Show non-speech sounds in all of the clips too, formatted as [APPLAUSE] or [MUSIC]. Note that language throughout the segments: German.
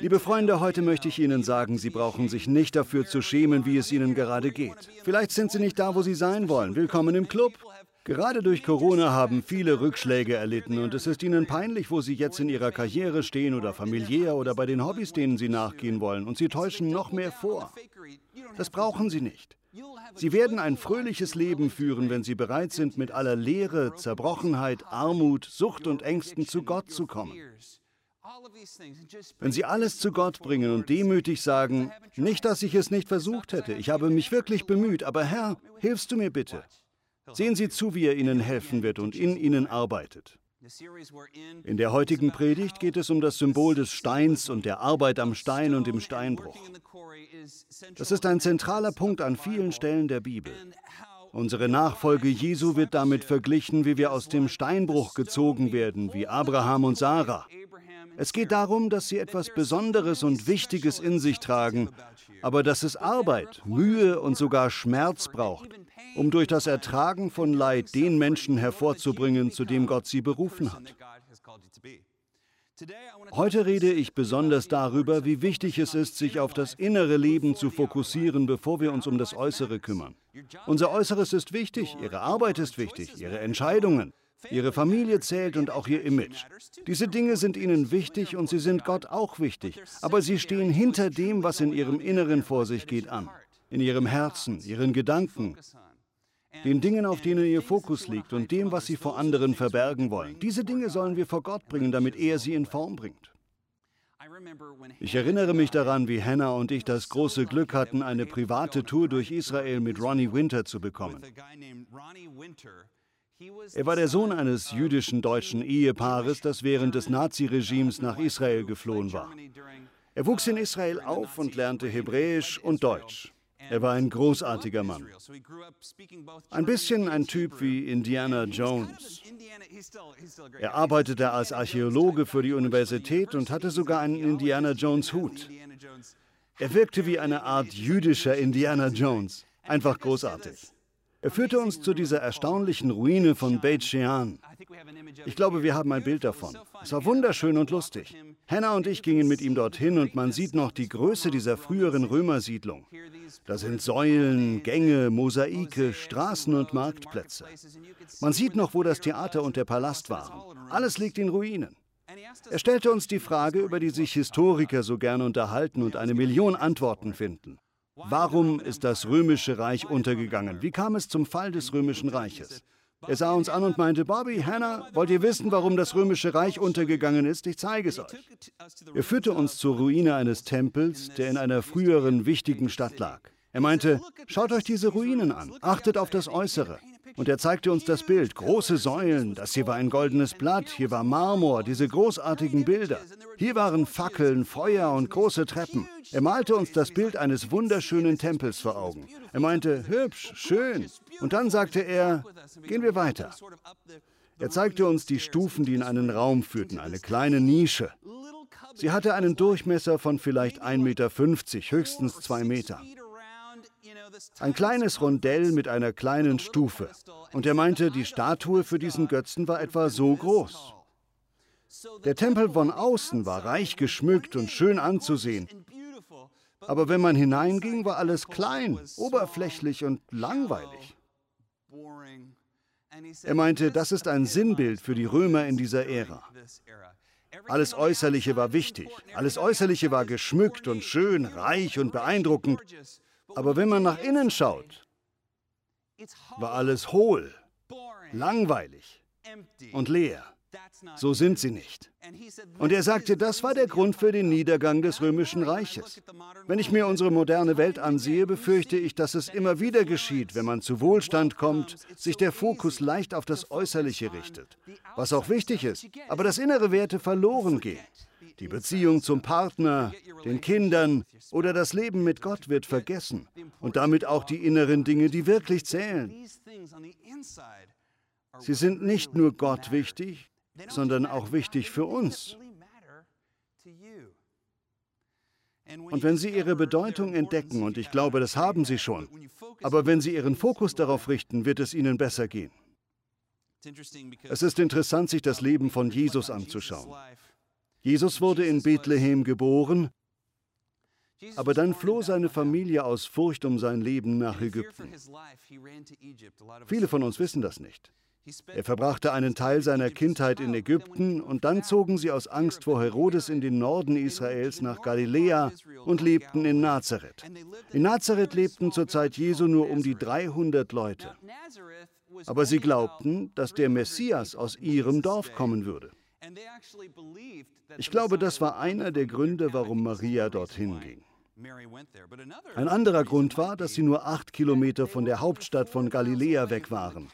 Liebe Freunde, heute möchte ich Ihnen sagen, Sie brauchen sich nicht dafür zu schämen, wie es Ihnen gerade geht. Vielleicht sind Sie nicht da, wo Sie sein wollen. Willkommen im Club. Gerade durch Corona haben viele Rückschläge erlitten und es ist ihnen peinlich, wo sie jetzt in ihrer Karriere stehen oder familiär oder bei den Hobbys, denen sie nachgehen wollen und sie täuschen noch mehr vor. Das brauchen sie nicht. Sie werden ein fröhliches Leben führen, wenn sie bereit sind, mit aller Leere, Zerbrochenheit, Armut, Sucht und Ängsten zu Gott zu kommen. Wenn Sie alles zu Gott bringen und demütig sagen, nicht, dass ich es nicht versucht hätte, ich habe mich wirklich bemüht, aber Herr, hilfst du mir bitte? Sehen Sie zu, wie er Ihnen helfen wird und in Ihnen arbeitet. In der heutigen Predigt geht es um das Symbol des Steins und der Arbeit am Stein und im Steinbruch. Das ist ein zentraler Punkt an vielen Stellen der Bibel. Unsere Nachfolge Jesu wird damit verglichen, wie wir aus dem Steinbruch gezogen werden, wie Abraham und Sarah. Es geht darum, dass sie etwas Besonderes und Wichtiges in sich tragen, aber dass es Arbeit, Mühe und sogar Schmerz braucht, um durch das Ertragen von Leid den Menschen hervorzubringen, zu dem Gott sie berufen hat. Heute rede ich besonders darüber, wie wichtig es ist, sich auf das innere Leben zu fokussieren, bevor wir uns um das Äußere kümmern. Unser Äußeres ist wichtig, Ihre Arbeit ist wichtig, Ihre Entscheidungen. Ihre Familie zählt und auch Ihr Image. Diese Dinge sind Ihnen wichtig und sie sind Gott auch wichtig, aber sie stehen hinter dem, was in Ihrem Inneren vor sich geht, an. In Ihrem Herzen, Ihren Gedanken, den Dingen, auf denen ihr Fokus liegt und dem, was sie vor anderen verbergen wollen. Diese Dinge sollen wir vor Gott bringen, damit er sie in Form bringt. Ich erinnere mich daran, wie Hannah und ich das große Glück hatten, eine private Tour durch Israel mit Ronnie Winter zu bekommen. Er war der Sohn eines jüdischen deutschen Ehepaares, das während des Naziregimes nach Israel geflohen war. Er wuchs in Israel auf und lernte Hebräisch und Deutsch. Er war ein großartiger Mann. Ein bisschen ein Typ wie Indiana Jones. Er arbeitete als Archäologe für die Universität und hatte sogar einen Indiana Jones Hut. Er wirkte wie eine Art jüdischer Indiana Jones. Einfach großartig. Er führte uns zu dieser erstaunlichen Ruine von Beit Shean. Ich glaube, wir haben ein Bild davon. Es war wunderschön und lustig. Hannah und ich gingen mit ihm dorthin und man sieht noch die Größe dieser früheren Römersiedlung. Da sind Säulen, Gänge, Mosaike, Straßen und Marktplätze. Man sieht noch, wo das Theater und der Palast waren. Alles liegt in Ruinen. Er stellte uns die Frage, über die sich Historiker so gerne unterhalten und eine Million Antworten finden. Warum ist das römische Reich untergegangen? Wie kam es zum Fall des römischen Reiches? Er sah uns an und meinte, Bobby, Hannah, wollt ihr wissen, warum das römische Reich untergegangen ist? Ich zeige es euch. Er führte uns zur Ruine eines Tempels, der in einer früheren wichtigen Stadt lag. Er meinte, schaut euch diese Ruinen an, achtet auf das Äußere. Und er zeigte uns das Bild, große Säulen, das hier war ein goldenes Blatt, hier war Marmor, diese großartigen Bilder. Hier waren Fackeln, Feuer und große Treppen. Er malte uns das Bild eines wunderschönen Tempels vor Augen. Er meinte, hübsch, schön. Und dann sagte er, gehen wir weiter. Er zeigte uns die Stufen, die in einen Raum führten, eine kleine Nische. Sie hatte einen Durchmesser von vielleicht 1,50 Meter, höchstens 2 Meter. Ein kleines Rondell mit einer kleinen Stufe. Und er meinte, die Statue für diesen Götzen war etwa so groß. Der Tempel von außen war reich geschmückt und schön anzusehen. Aber wenn man hineinging, war alles klein, oberflächlich und langweilig. Er meinte, das ist ein Sinnbild für die Römer in dieser Ära. Alles Äußerliche war wichtig, alles Äußerliche war geschmückt und schön, reich und beeindruckend. Aber wenn man nach innen schaut, war alles hohl, langweilig und leer. So sind sie nicht. Und er sagte, das war der Grund für den Niedergang des römischen Reiches. Wenn ich mir unsere moderne Welt ansehe, befürchte ich, dass es immer wieder geschieht, wenn man zu Wohlstand kommt, sich der Fokus leicht auf das Äußerliche richtet, was auch wichtig ist, aber dass innere Werte verloren gehen. Die Beziehung zum Partner, den Kindern oder das Leben mit Gott wird vergessen und damit auch die inneren Dinge, die wirklich zählen. Sie sind nicht nur Gott wichtig, sondern auch wichtig für uns. Und wenn Sie Ihre Bedeutung entdecken, und ich glaube, das haben Sie schon, aber wenn Sie Ihren Fokus darauf richten, wird es Ihnen besser gehen. Es ist interessant, sich das Leben von Jesus anzuschauen. Jesus wurde in Bethlehem geboren, aber dann floh seine Familie aus Furcht um sein Leben nach Ägypten. Viele von uns wissen das nicht. Er verbrachte einen Teil seiner Kindheit in Ägypten und dann zogen sie aus Angst vor Herodes in den Norden Israels nach Galiläa und lebten in Nazareth. In Nazareth lebten zur Zeit Jesu nur um die 300 Leute. Aber sie glaubten, dass der Messias aus ihrem Dorf kommen würde. Ich glaube, das war einer der Gründe, warum Maria dorthin ging. Ein anderer Grund war, dass sie nur acht Kilometer von der Hauptstadt von Galiläa weg waren.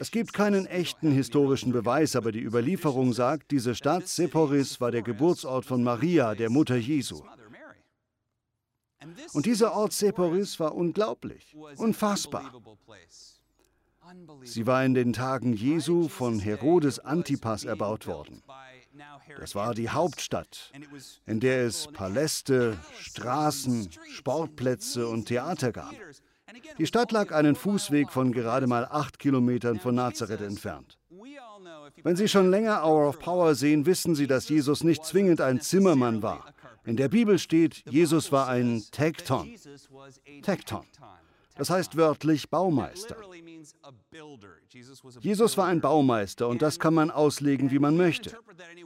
Es gibt keinen echten historischen Beweis, aber die Überlieferung sagt, diese Stadt Seporis war der Geburtsort von Maria, der Mutter Jesu. Und dieser Ort Seporis war unglaublich, unfassbar. Sie war in den Tagen Jesu von Herodes Antipas erbaut worden. Das war die Hauptstadt, in der es Paläste, Straßen, Sportplätze und Theater gab. Die Stadt lag einen Fußweg von gerade mal acht Kilometern von Nazareth entfernt. Wenn Sie schon länger Hour of Power sehen, wissen Sie, dass Jesus nicht zwingend ein Zimmermann war. In der Bibel steht, Jesus war ein Tekton. Tekton. Das heißt wörtlich Baumeister. Jesus war ein Baumeister und das kann man auslegen, wie man möchte.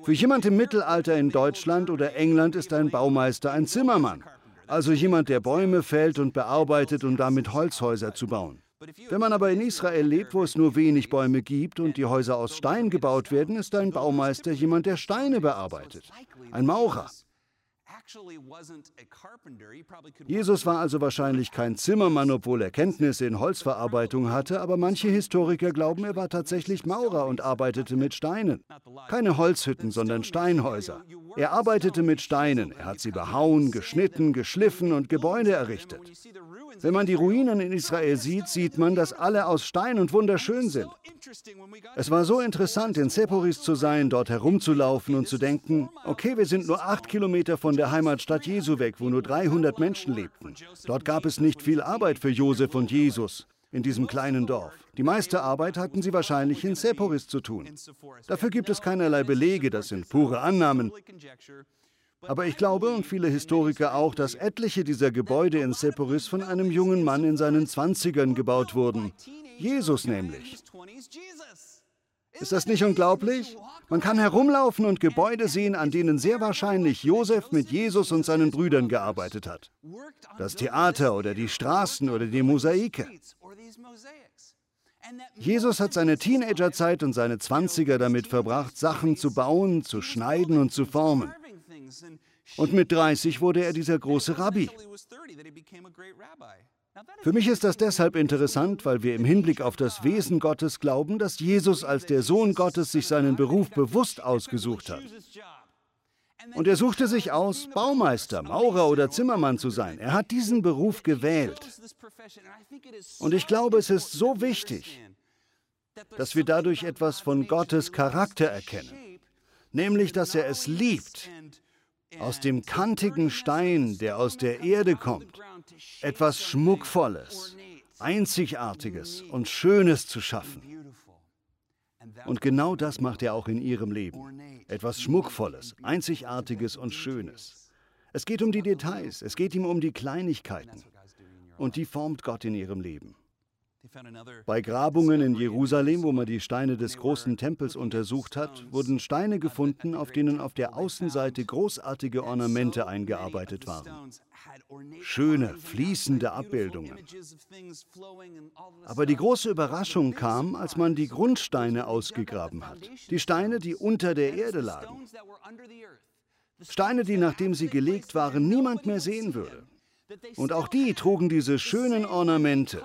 Für jemand im Mittelalter in Deutschland oder England ist ein Baumeister ein Zimmermann also jemand, der Bäume fällt und bearbeitet, um damit Holzhäuser zu bauen. Wenn man aber in Israel lebt, wo es nur wenig Bäume gibt und die Häuser aus Stein gebaut werden, ist ein Baumeister jemand, der Steine bearbeitet. Ein Maurer. Jesus war also wahrscheinlich kein Zimmermann, obwohl er Kenntnisse in Holzverarbeitung hatte, aber manche Historiker glauben, er war tatsächlich Maurer und arbeitete mit Steinen. Keine Holzhütten, sondern Steinhäuser. Er arbeitete mit Steinen, er hat sie behauen, geschnitten, geschliffen und Gebäude errichtet. Wenn man die Ruinen in Israel sieht, sieht man, dass alle aus Stein und wunderschön sind. Es war so interessant, in Seporis zu sein, dort herumzulaufen und zu denken, okay, wir sind nur acht Kilometer von der Heimatstadt Jesu weg, wo nur 300 Menschen lebten. Dort gab es nicht viel Arbeit für Josef und Jesus in diesem kleinen Dorf. Die meiste Arbeit hatten sie wahrscheinlich in Seporis zu tun. Dafür gibt es keinerlei Belege, das sind pure Annahmen. Aber ich glaube und viele Historiker auch, dass etliche dieser Gebäude in Seporis von einem jungen Mann in seinen Zwanzigern gebaut wurden. Jesus nämlich. Ist das nicht unglaublich? Man kann herumlaufen und Gebäude sehen, an denen sehr wahrscheinlich Josef mit Jesus und seinen Brüdern gearbeitet hat. Das Theater oder die Straßen oder die Mosaike. Jesus hat seine Teenagerzeit und seine Zwanziger damit verbracht, Sachen zu bauen, zu schneiden und zu formen. Und mit 30 wurde er dieser große Rabbi. Für mich ist das deshalb interessant, weil wir im Hinblick auf das Wesen Gottes glauben, dass Jesus als der Sohn Gottes sich seinen Beruf bewusst ausgesucht hat. Und er suchte sich aus, Baumeister, Maurer oder Zimmermann zu sein. Er hat diesen Beruf gewählt. Und ich glaube, es ist so wichtig, dass wir dadurch etwas von Gottes Charakter erkennen, nämlich dass er es liebt, aus dem kantigen Stein, der aus der Erde kommt, etwas Schmuckvolles, Einzigartiges und Schönes zu schaffen. Und genau das macht er auch in ihrem Leben. Etwas Schmuckvolles, Einzigartiges und Schönes. Es geht um die Details, es geht ihm um die Kleinigkeiten. Und die formt Gott in ihrem Leben. Bei Grabungen in Jerusalem, wo man die Steine des großen Tempels untersucht hat, wurden Steine gefunden, auf denen auf der Außenseite großartige Ornamente eingearbeitet waren. Schöne, fließende Abbildungen. Aber die große Überraschung kam, als man die Grundsteine ausgegraben hat. Die Steine, die unter der Erde lagen. Steine, die nachdem sie gelegt waren, niemand mehr sehen würde. Und auch die trugen diese schönen Ornamente.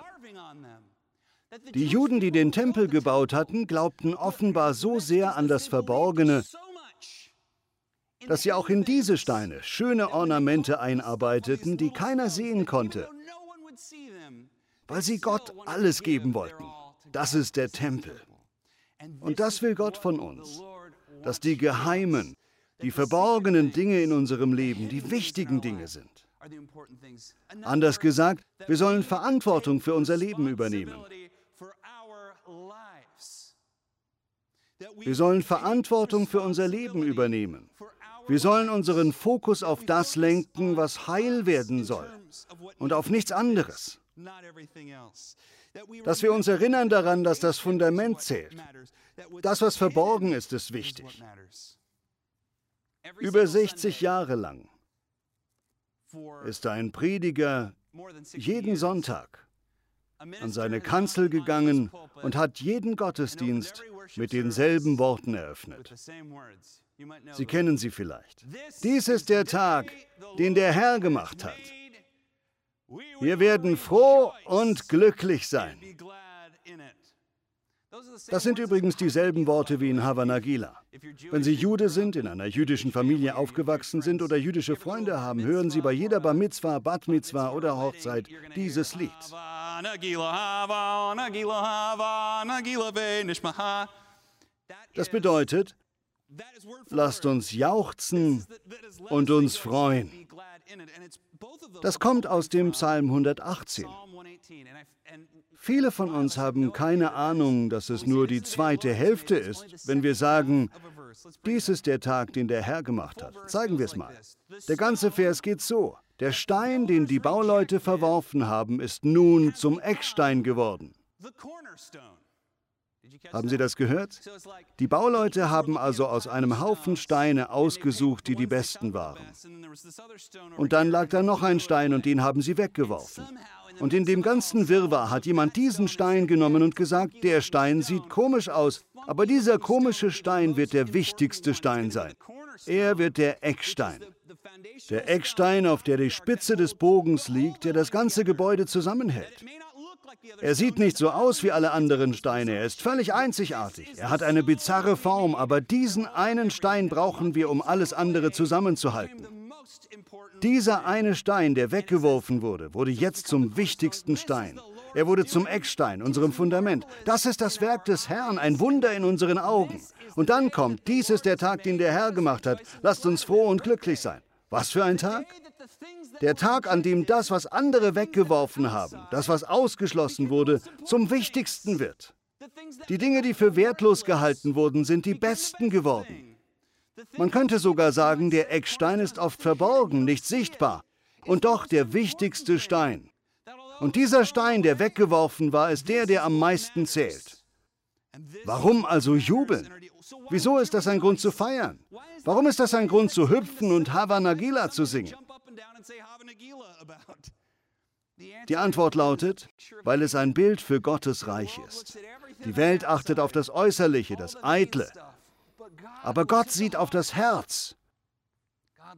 Die Juden, die den Tempel gebaut hatten, glaubten offenbar so sehr an das Verborgene, dass sie auch in diese Steine schöne Ornamente einarbeiteten, die keiner sehen konnte, weil sie Gott alles geben wollten. Das ist der Tempel. Und das will Gott von uns, dass die geheimen, die verborgenen Dinge in unserem Leben die wichtigen Dinge sind. Anders gesagt, wir sollen Verantwortung für unser Leben übernehmen. Wir sollen Verantwortung für unser Leben übernehmen. Wir sollen unseren Fokus auf das lenken, was heil werden soll und auf nichts anderes. Dass wir uns erinnern daran, dass das Fundament zählt. Das, was verborgen ist, ist wichtig. Über 60 Jahre lang ist ein Prediger jeden Sonntag an seine Kanzel gegangen und hat jeden Gottesdienst mit denselben Worten eröffnet. Sie kennen sie vielleicht. Dies ist der Tag, den der Herr gemacht hat. Wir werden froh und glücklich sein. Das sind übrigens dieselben Worte wie in Havanagila. Wenn Sie Jude sind, in einer jüdischen Familie aufgewachsen sind oder jüdische Freunde haben, hören Sie bei jeder Bar Mitzvah, Bat Mitzvah oder Hochzeit dieses Lied. Das bedeutet, lasst uns jauchzen und uns freuen. Das kommt aus dem Psalm 118. Viele von uns haben keine Ahnung, dass es nur die zweite Hälfte ist, wenn wir sagen, dies ist der Tag, den der Herr gemacht hat. Zeigen wir es mal. Der ganze Vers geht so. Der Stein, den die Bauleute verworfen haben, ist nun zum Eckstein geworden. Haben Sie das gehört? Die Bauleute haben also aus einem Haufen Steine ausgesucht, die die besten waren. Und dann lag da noch ein Stein und den haben sie weggeworfen. Und in dem ganzen Wirrwarr hat jemand diesen Stein genommen und gesagt, der Stein sieht komisch aus, aber dieser komische Stein wird der wichtigste Stein sein. Er wird der Eckstein. Der Eckstein, auf der die Spitze des Bogens liegt, der das ganze Gebäude zusammenhält. Er sieht nicht so aus wie alle anderen Steine, er ist völlig einzigartig. Er hat eine bizarre Form, aber diesen einen Stein brauchen wir, um alles andere zusammenzuhalten. Dieser eine Stein, der weggeworfen wurde, wurde jetzt zum wichtigsten Stein. Er wurde zum Eckstein, unserem Fundament. Das ist das Werk des Herrn, ein Wunder in unseren Augen. Und dann kommt, dies ist der Tag, den der Herr gemacht hat. Lasst uns froh und glücklich sein. Was für ein Tag? Der Tag, an dem das, was andere weggeworfen haben, das, was ausgeschlossen wurde, zum Wichtigsten wird. Die Dinge, die für wertlos gehalten wurden, sind die besten geworden. Man könnte sogar sagen, der Eckstein ist oft verborgen, nicht sichtbar, und doch der wichtigste Stein. Und dieser Stein, der weggeworfen war, ist der, der am meisten zählt. Warum also jubeln? Wieso ist das ein Grund zu feiern? Warum ist das ein Grund zu hüpfen und Havanagila zu singen? [LAUGHS] Die Antwort lautet, weil es ein Bild für Gottes Reich ist. Die Welt achtet auf das Äußerliche, das Eitle. Aber Gott sieht auf das Herz.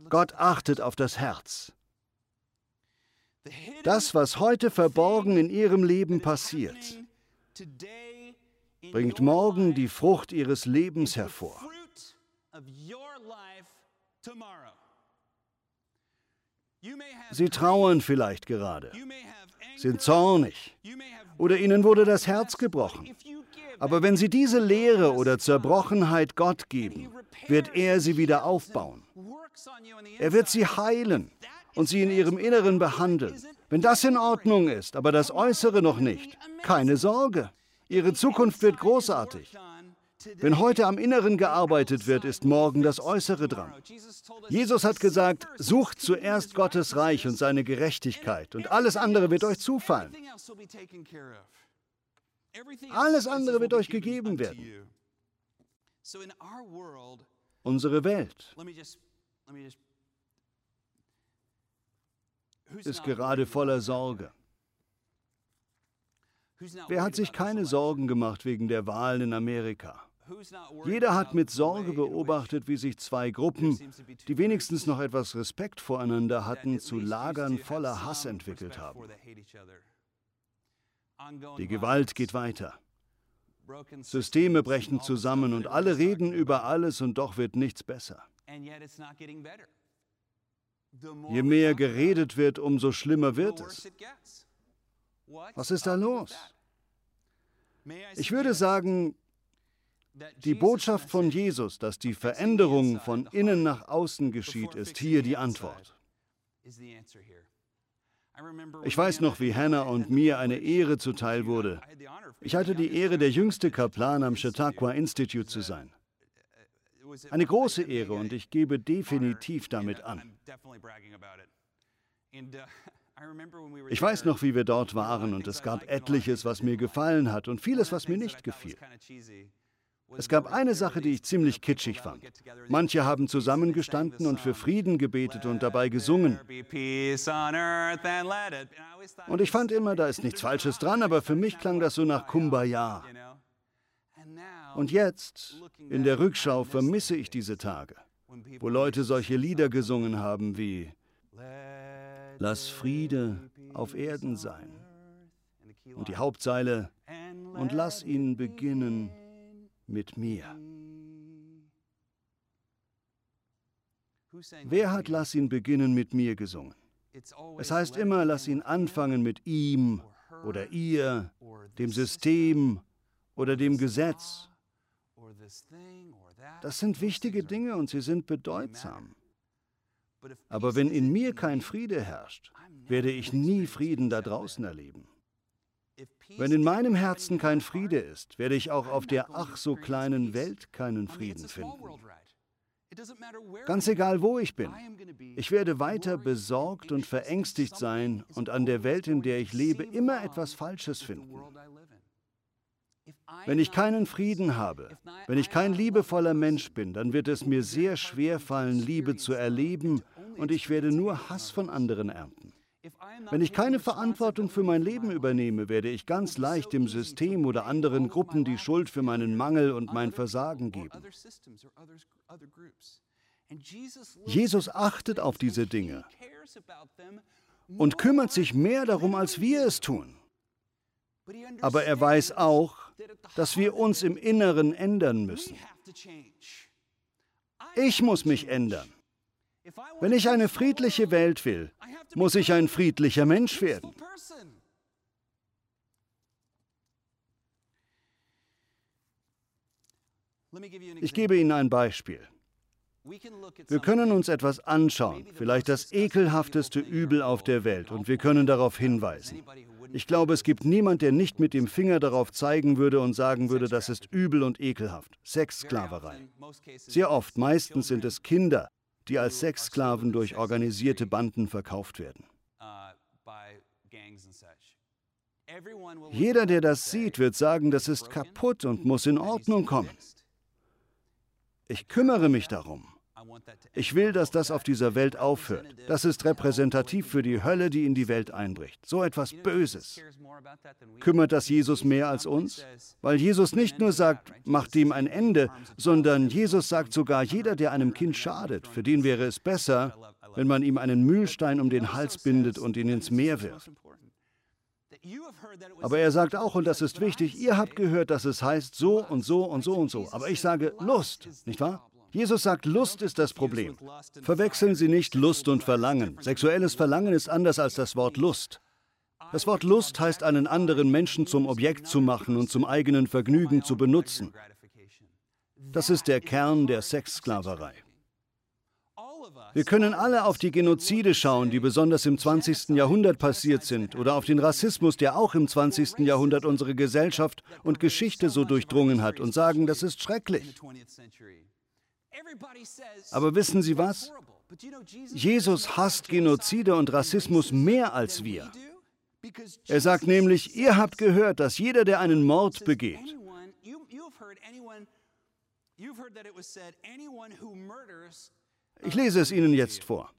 Gott achtet auf das Herz. Das, was heute verborgen in ihrem Leben passiert, bringt morgen die Frucht ihres Lebens hervor. Sie trauern vielleicht gerade, sind zornig oder ihnen wurde das Herz gebrochen. Aber wenn sie diese Leere oder Zerbrochenheit Gott geben, wird er sie wieder aufbauen. Er wird sie heilen und sie in ihrem Inneren behandeln. Wenn das in Ordnung ist, aber das Äußere noch nicht, keine Sorge. Ihre Zukunft wird großartig. Wenn heute am Inneren gearbeitet wird, ist morgen das Äußere dran. Jesus hat gesagt, sucht zuerst Gottes Reich und seine Gerechtigkeit und alles andere wird euch zufallen. Alles andere wird euch gegeben werden. Unsere Welt ist gerade voller Sorge. Wer hat sich keine Sorgen gemacht wegen der Wahlen in Amerika? Jeder hat mit Sorge beobachtet, wie sich zwei Gruppen, die wenigstens noch etwas Respekt voreinander hatten, zu Lagern voller Hass entwickelt haben. Die Gewalt geht weiter. Systeme brechen zusammen und alle reden über alles und doch wird nichts besser. Je mehr geredet wird, umso schlimmer wird es. Was ist da los? Ich würde sagen, die Botschaft von Jesus, dass die Veränderung von innen nach außen geschieht, ist hier die Antwort. Ich weiß noch, wie Hannah und mir eine Ehre zuteil wurde. Ich hatte die Ehre, der jüngste Kaplan am Chautauqua Institute zu sein. Eine große Ehre und ich gebe definitiv damit an. [LAUGHS] Ich weiß noch, wie wir dort waren und es gab etliches, was mir gefallen hat und vieles, was mir nicht gefiel. Es gab eine Sache, die ich ziemlich kitschig fand. Manche haben zusammengestanden und für Frieden gebetet und dabei gesungen. Und ich fand immer, da ist nichts Falsches dran, aber für mich klang das so nach Kumbaya. Und jetzt, in der Rückschau, vermisse ich diese Tage, wo Leute solche Lieder gesungen haben wie Lass Friede auf Erden sein. Und die Hauptzeile, und lass ihn beginnen mit mir. Wer hat Lass ihn beginnen mit mir gesungen? Es heißt immer, lass ihn anfangen mit ihm oder ihr, dem System oder dem Gesetz. Das sind wichtige Dinge und sie sind bedeutsam. Aber wenn in mir kein Friede herrscht, werde ich nie Frieden da draußen erleben. Wenn in meinem Herzen kein Friede ist, werde ich auch auf der ach so kleinen Welt keinen Frieden finden. Ganz egal, wo ich bin. Ich werde weiter besorgt und verängstigt sein und an der Welt, in der ich lebe, immer etwas Falsches finden. Wenn ich keinen Frieden habe, wenn ich kein liebevoller Mensch bin, dann wird es mir sehr schwer fallen, Liebe zu erleben und ich werde nur Hass von anderen ernten. Wenn ich keine Verantwortung für mein Leben übernehme, werde ich ganz leicht dem System oder anderen Gruppen die Schuld für meinen Mangel und mein Versagen geben. Jesus achtet auf diese Dinge und kümmert sich mehr darum, als wir es tun. Aber er weiß auch, dass wir uns im Inneren ändern müssen. Ich muss mich ändern. Wenn ich eine friedliche Welt will, muss ich ein friedlicher Mensch werden. Ich gebe Ihnen ein Beispiel. Wir können uns etwas anschauen, vielleicht das ekelhafteste Übel auf der Welt, und wir können darauf hinweisen. Ich glaube, es gibt niemand, der nicht mit dem Finger darauf zeigen würde und sagen würde, das ist übel und ekelhaft. Sexsklaverei. Sehr oft, meistens sind es Kinder, die als Sexsklaven durch organisierte Banden verkauft werden. Jeder, der das sieht, wird sagen, das ist kaputt und muss in Ordnung kommen. Ich kümmere mich darum. Ich will, dass das auf dieser Welt aufhört. Das ist repräsentativ für die Hölle, die in die Welt einbricht. So etwas Böses. Kümmert das Jesus mehr als uns? Weil Jesus nicht nur sagt, macht dem ein Ende, sondern Jesus sagt sogar, jeder, der einem Kind schadet, für den wäre es besser, wenn man ihm einen Mühlstein um den Hals bindet und ihn ins Meer wirft. Aber er sagt auch, und das ist wichtig, ihr habt gehört, dass es heißt so und so und so und so. Aber ich sage Lust, nicht wahr? Jesus sagt, Lust ist das Problem. Verwechseln Sie nicht Lust und Verlangen. Sexuelles Verlangen ist anders als das Wort Lust. Das Wort Lust heißt, einen anderen Menschen zum Objekt zu machen und zum eigenen Vergnügen zu benutzen. Das ist der Kern der Sexsklaverei. Wir können alle auf die Genozide schauen, die besonders im 20. Jahrhundert passiert sind, oder auf den Rassismus, der auch im 20. Jahrhundert unsere Gesellschaft und Geschichte so durchdrungen hat, und sagen, das ist schrecklich. Aber wissen Sie was? Jesus hasst Genozide und Rassismus mehr als wir. Er sagt nämlich, ihr habt gehört, dass jeder, der einen Mord begeht, ich lese es Ihnen jetzt vor.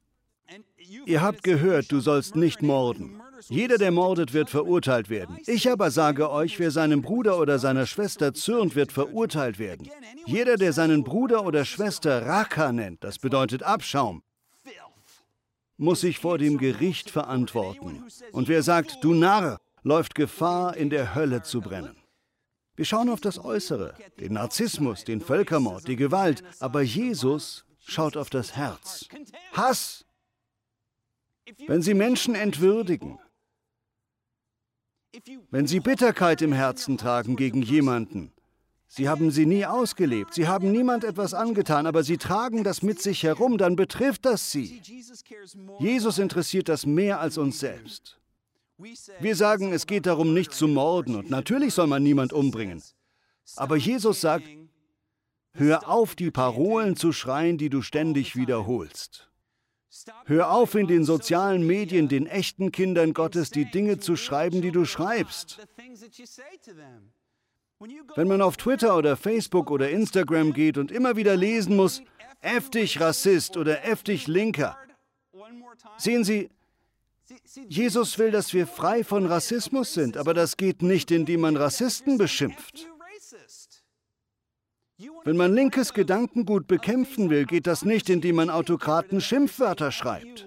Ihr habt gehört, du sollst nicht morden. Jeder, der mordet, wird verurteilt werden. Ich aber sage euch, wer seinem Bruder oder seiner Schwester zürnt, wird verurteilt werden. Jeder, der seinen Bruder oder Schwester Raka nennt, das bedeutet Abschaum, muss sich vor dem Gericht verantworten. Und wer sagt, du Narr, läuft Gefahr, in der Hölle zu brennen. Wir schauen auf das Äußere, den Narzissmus, den Völkermord, die Gewalt, aber Jesus schaut auf das Herz. Hass, wenn Sie Menschen entwürdigen, wenn Sie Bitterkeit im Herzen tragen gegen jemanden, Sie haben sie nie ausgelebt, sie haben niemand etwas angetan, aber sie tragen das mit sich herum, dann betrifft das sie. Jesus interessiert das mehr als uns selbst. Wir sagen, es geht darum, nicht zu morden und natürlich soll man niemand umbringen. Aber Jesus sagt, hör auf, die Parolen zu schreien, die du ständig wiederholst. Hör auf, in den sozialen Medien den echten Kindern Gottes die Dinge zu schreiben, die du schreibst. Wenn man auf Twitter oder Facebook oder Instagram geht und immer wieder lesen muss, heftig Rassist oder heftig Linker. Sehen Sie, Jesus will, dass wir frei von Rassismus sind, aber das geht nicht, indem man Rassisten beschimpft. Wenn man linkes Gedankengut bekämpfen will, geht das nicht, indem man Autokraten Schimpfwörter schreibt.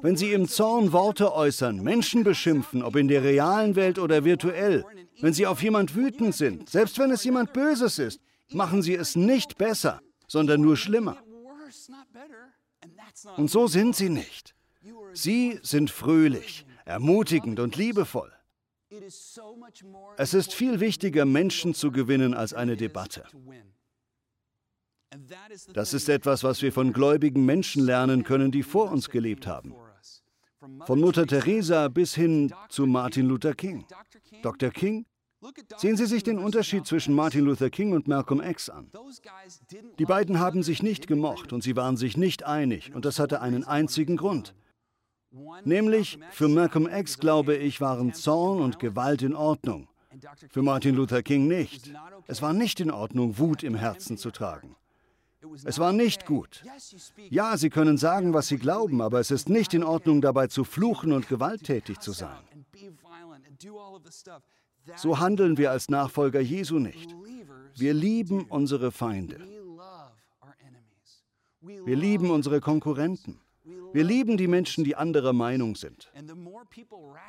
Wenn Sie im Zorn Worte äußern, Menschen beschimpfen, ob in der realen Welt oder virtuell, wenn Sie auf jemand wütend sind, selbst wenn es jemand Böses ist, machen Sie es nicht besser, sondern nur schlimmer. Und so sind Sie nicht. Sie sind fröhlich, ermutigend und liebevoll. Es ist viel wichtiger, Menschen zu gewinnen, als eine Debatte. Das ist etwas, was wir von gläubigen Menschen lernen können, die vor uns gelebt haben. Von Mutter Teresa bis hin zu Martin Luther King. Dr. King? Sehen Sie sich den Unterschied zwischen Martin Luther King und Malcolm X an. Die beiden haben sich nicht gemocht und sie waren sich nicht einig und das hatte einen einzigen Grund. Nämlich, für Malcolm X, glaube ich, waren Zorn und Gewalt in Ordnung. Für Martin Luther King nicht. Es war nicht in Ordnung, Wut im Herzen zu tragen. Es war nicht gut. Ja, Sie können sagen, was Sie glauben, aber es ist nicht in Ordnung, dabei zu fluchen und gewalttätig zu sein. So handeln wir als Nachfolger Jesu nicht. Wir lieben unsere Feinde. Wir lieben unsere Konkurrenten. Wir lieben die Menschen, die anderer Meinung sind.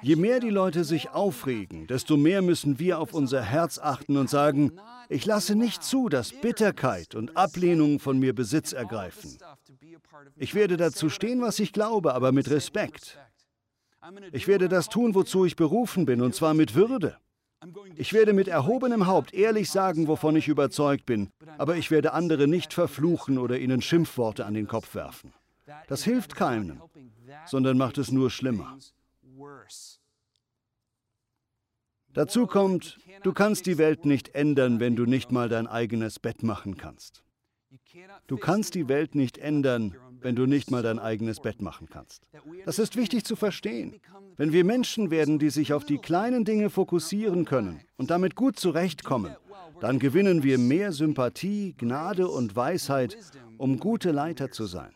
Je mehr die Leute sich aufregen, desto mehr müssen wir auf unser Herz achten und sagen, ich lasse nicht zu, dass Bitterkeit und Ablehnung von mir Besitz ergreifen. Ich werde dazu stehen, was ich glaube, aber mit Respekt. Ich werde das tun, wozu ich berufen bin, und zwar mit Würde. Ich werde mit erhobenem Haupt ehrlich sagen, wovon ich überzeugt bin, aber ich werde andere nicht verfluchen oder ihnen Schimpfworte an den Kopf werfen. Das hilft keinem, sondern macht es nur schlimmer. Dazu kommt, du kannst die Welt nicht ändern, wenn du nicht mal dein eigenes Bett machen kannst. Du kannst die Welt nicht ändern, wenn du nicht mal dein eigenes Bett machen kannst. Das ist wichtig zu verstehen. Wenn wir Menschen werden, die sich auf die kleinen Dinge fokussieren können und damit gut zurechtkommen, dann gewinnen wir mehr Sympathie, Gnade und Weisheit, um gute Leiter zu sein.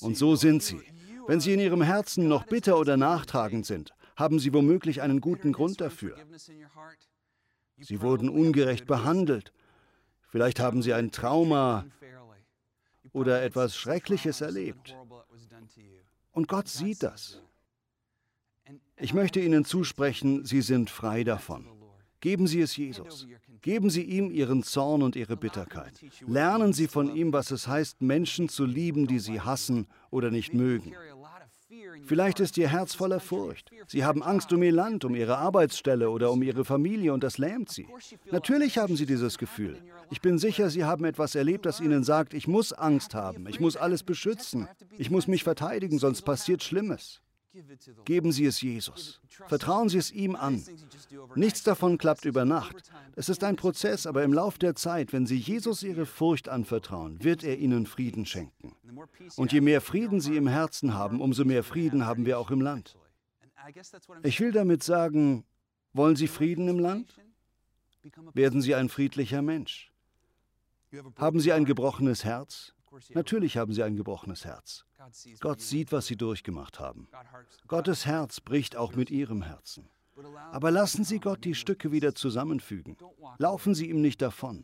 Und so sind sie. Wenn sie in ihrem Herzen noch bitter oder nachtragend sind, haben sie womöglich einen guten Grund dafür. Sie wurden ungerecht behandelt. Vielleicht haben sie ein Trauma oder etwas Schreckliches erlebt. Und Gott sieht das. Ich möchte Ihnen zusprechen, Sie sind frei davon. Geben Sie es Jesus. Geben Sie ihm Ihren Zorn und Ihre Bitterkeit. Lernen Sie von ihm, was es heißt, Menschen zu lieben, die Sie hassen oder nicht mögen. Vielleicht ist Ihr Herz voller Furcht. Sie haben Angst um Ihr Land, um Ihre Arbeitsstelle oder um Ihre Familie und das lähmt Sie. Natürlich haben Sie dieses Gefühl. Ich bin sicher, Sie haben etwas erlebt, das Ihnen sagt, ich muss Angst haben, ich muss alles beschützen, ich muss mich verteidigen, sonst passiert Schlimmes. Geben Sie es Jesus. Vertrauen Sie es ihm an. Nichts davon klappt über Nacht. Es ist ein Prozess, aber im Lauf der Zeit, wenn Sie Jesus Ihre Furcht anvertrauen, wird er Ihnen Frieden schenken. Und je mehr Frieden Sie im Herzen haben, umso mehr Frieden haben wir auch im Land. Ich will damit sagen, wollen Sie Frieden im Land? Werden Sie ein friedlicher Mensch. Haben Sie ein gebrochenes Herz? Natürlich haben sie ein gebrochenes Herz. Gott sieht, was sie durchgemacht haben. Gottes Herz bricht auch mit ihrem Herzen. Aber lassen Sie Gott die Stücke wieder zusammenfügen. Laufen Sie ihm nicht davon.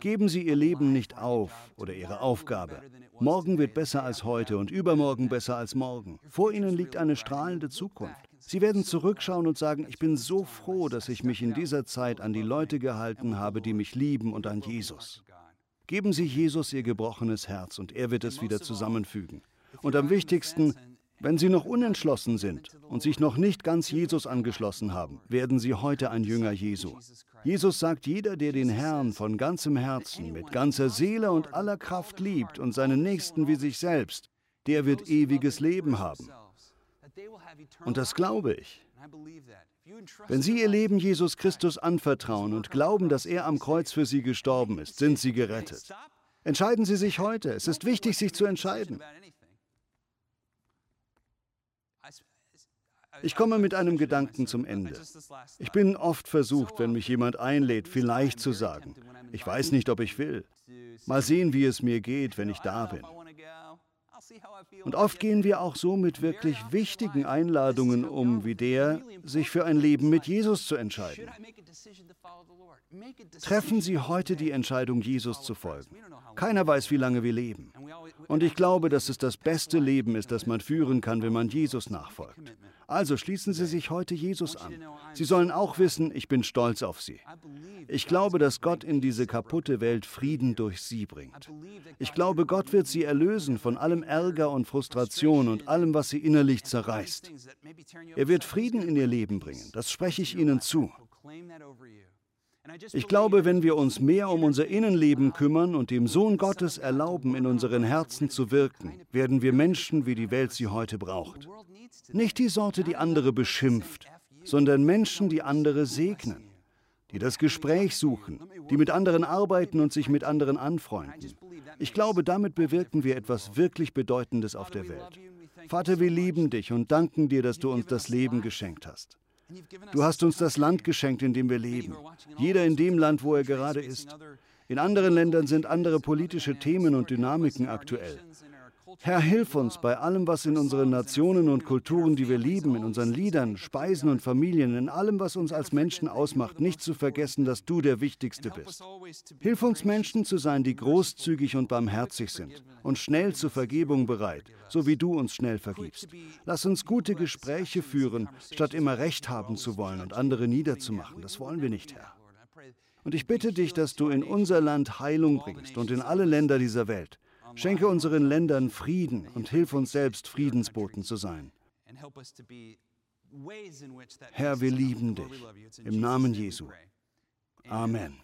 Geben Sie Ihr Leben nicht auf oder Ihre Aufgabe. Morgen wird besser als heute und übermorgen besser als morgen. Vor Ihnen liegt eine strahlende Zukunft. Sie werden zurückschauen und sagen, ich bin so froh, dass ich mich in dieser Zeit an die Leute gehalten habe, die mich lieben und an Jesus. Geben Sie Jesus Ihr gebrochenes Herz und er wird es wieder zusammenfügen. Und am wichtigsten, Wenn Sie noch unentschlossen sind und sich noch nicht ganz Jesus angeschlossen haben, werden Sie heute ein Jünger Jesu. Jesus sagt, jeder, der den Herrn von ganzem Herzen, mit ganzer Seele und aller Kraft liebt und seinen Nächsten wie sich selbst, der wird ewiges Leben haben. Und das glaube ich. Wenn Sie Ihr Leben Jesus Christus anvertrauen und glauben, dass er am Kreuz für Sie gestorben ist, sind Sie gerettet. Entscheiden Sie sich heute. Es ist wichtig, sich zu entscheiden. Ich komme mit einem Gedanken zum Ende. Ich bin oft versucht, wenn mich jemand einlädt, vielleicht zu sagen, ich weiß nicht, ob ich will. Mal sehen, wie es mir geht, wenn ich da bin. Und oft gehen wir auch so mit wirklich wichtigen Einladungen um, wie der, sich für ein Leben mit Jesus zu entscheiden. Treffen Sie heute die Entscheidung, Jesus zu folgen. Keiner weiß, wie lange wir leben. Und ich glaube, dass es das beste Leben ist, das man führen kann, wenn man Jesus nachfolgt. Also schließen Sie sich heute Jesus an. Sie sollen auch wissen, ich bin stolz auf Sie. Ich glaube, dass Gott in diese kaputte Welt Frieden durch Sie bringt. Ich glaube, Gott wird Sie erlösen von allem Ärger und Frustration und allem, was Sie innerlich zerreißt. Er wird Frieden in Ihr Leben bringen. Das spreche ich Ihnen zu. Ich glaube, wenn wir uns mehr um unser Innenleben kümmern und dem Sohn Gottes erlauben, in unseren Herzen zu wirken, werden wir Menschen, wie die Welt sie heute braucht. Nicht die Sorte, die andere beschimpft, sondern Menschen, die andere segnen, die das Gespräch suchen, die mit anderen arbeiten und sich mit anderen anfreunden. Ich glaube, damit bewirken wir etwas wirklich Bedeutendes auf der Welt. Vater, wir lieben dich und danken dir, dass du uns das Leben geschenkt hast. Du hast uns das Land geschenkt, in dem wir leben. Jeder in dem Land, wo er gerade ist. In anderen Ländern sind andere politische Themen und Dynamiken aktuell. Herr, hilf uns bei allem, was in unseren Nationen und Kulturen, die wir lieben, in unseren Liedern, Speisen und Familien, in allem, was uns als Menschen ausmacht, nicht zu vergessen, dass du der Wichtigste bist. Hilf uns Menschen zu sein, die großzügig und barmherzig sind und schnell zur Vergebung bereit, so wie du uns schnell vergibst. Lass uns gute Gespräche führen, statt immer Recht haben zu wollen und andere niederzumachen. Das wollen wir nicht, Herr. Und ich bitte dich, dass du in unser Land Heilung bringst und in alle Länder dieser Welt. Schenke unseren Ländern Frieden und hilf uns selbst, Friedensboten zu sein. Herr, wir lieben dich. Im Namen Jesu. Amen.